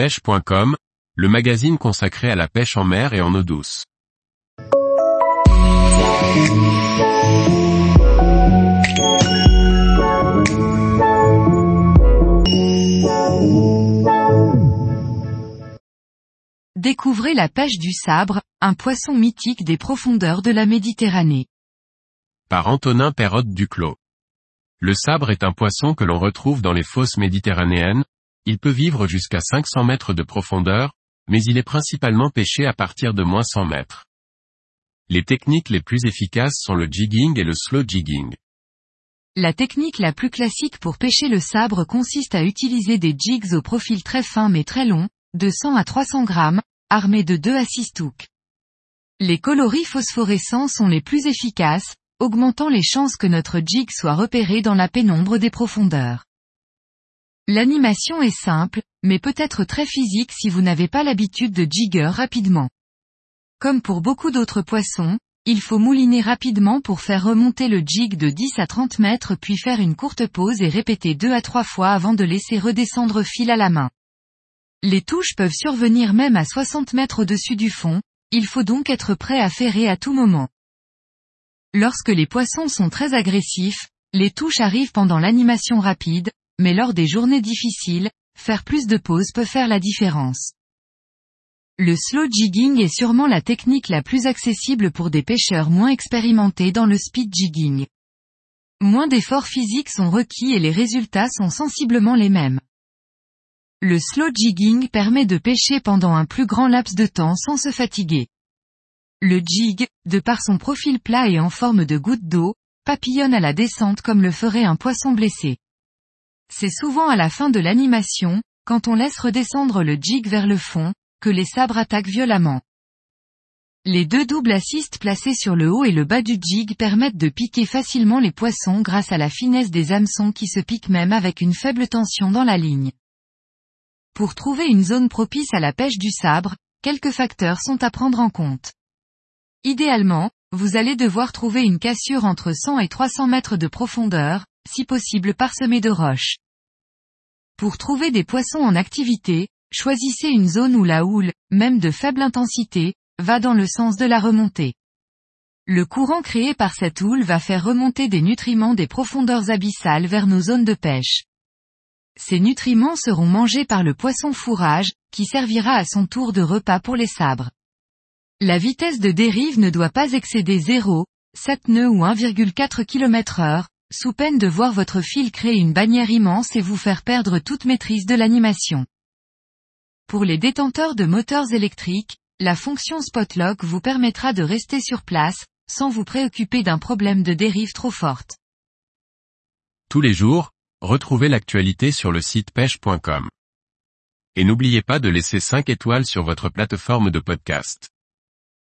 pêche.com, le magazine consacré à la pêche en mer et en eau douce. Découvrez la pêche du sabre, un poisson mythique des profondeurs de la Méditerranée. Par Antonin Perrotte Duclos. Le sabre est un poisson que l'on retrouve dans les fosses méditerranéennes, il peut vivre jusqu'à 500 mètres de profondeur, mais il est principalement pêché à partir de moins 100 mètres. Les techniques les plus efficaces sont le jigging et le slow jigging. La technique la plus classique pour pêcher le sabre consiste à utiliser des jigs au profil très fin mais très long, de 100 à 300 grammes, armés de 2 à 6 touques. Les coloris phosphorescents sont les plus efficaces, augmentant les chances que notre jig soit repéré dans la pénombre des profondeurs. L'animation est simple, mais peut être très physique si vous n'avez pas l'habitude de jigger rapidement. Comme pour beaucoup d'autres poissons, il faut mouliner rapidement pour faire remonter le jig de 10 à 30 mètres puis faire une courte pause et répéter deux à trois fois avant de laisser redescendre fil à la main. Les touches peuvent survenir même à 60 mètres au-dessus du fond, il faut donc être prêt à ferrer à tout moment. Lorsque les poissons sont très agressifs, les touches arrivent pendant l'animation rapide, mais lors des journées difficiles, faire plus de pauses peut faire la différence. Le slow jigging est sûrement la technique la plus accessible pour des pêcheurs moins expérimentés dans le speed jigging. Moins d'efforts physiques sont requis et les résultats sont sensiblement les mêmes. Le slow jigging permet de pêcher pendant un plus grand laps de temps sans se fatiguer. Le jig, de par son profil plat et en forme de goutte d'eau, papillonne à la descente comme le ferait un poisson blessé. C'est souvent à la fin de l'animation, quand on laisse redescendre le jig vers le fond, que les sabres attaquent violemment. Les deux doubles assistes placés sur le haut et le bas du jig permettent de piquer facilement les poissons grâce à la finesse des hameçons qui se piquent même avec une faible tension dans la ligne. Pour trouver une zone propice à la pêche du sabre, quelques facteurs sont à prendre en compte. Idéalement, vous allez devoir trouver une cassure entre 100 et 300 mètres de profondeur, si possible parsemée de roches. Pour trouver des poissons en activité, choisissez une zone où la houle, même de faible intensité, va dans le sens de la remontée. Le courant créé par cette houle va faire remonter des nutriments des profondeurs abyssales vers nos zones de pêche. Ces nutriments seront mangés par le poisson fourrage, qui servira à son tour de repas pour les sabres. La vitesse de dérive ne doit pas excéder 0, 7 nœuds ou 1,4 km heure, sous peine de voir votre fil créer une bannière immense et vous faire perdre toute maîtrise de l'animation. Pour les détenteurs de moteurs électriques, la fonction Spotlock vous permettra de rester sur place, sans vous préoccuper d'un problème de dérive trop forte. Tous les jours, retrouvez l'actualité sur le site pêche.com. Et n'oubliez pas de laisser 5 étoiles sur votre plateforme de podcast.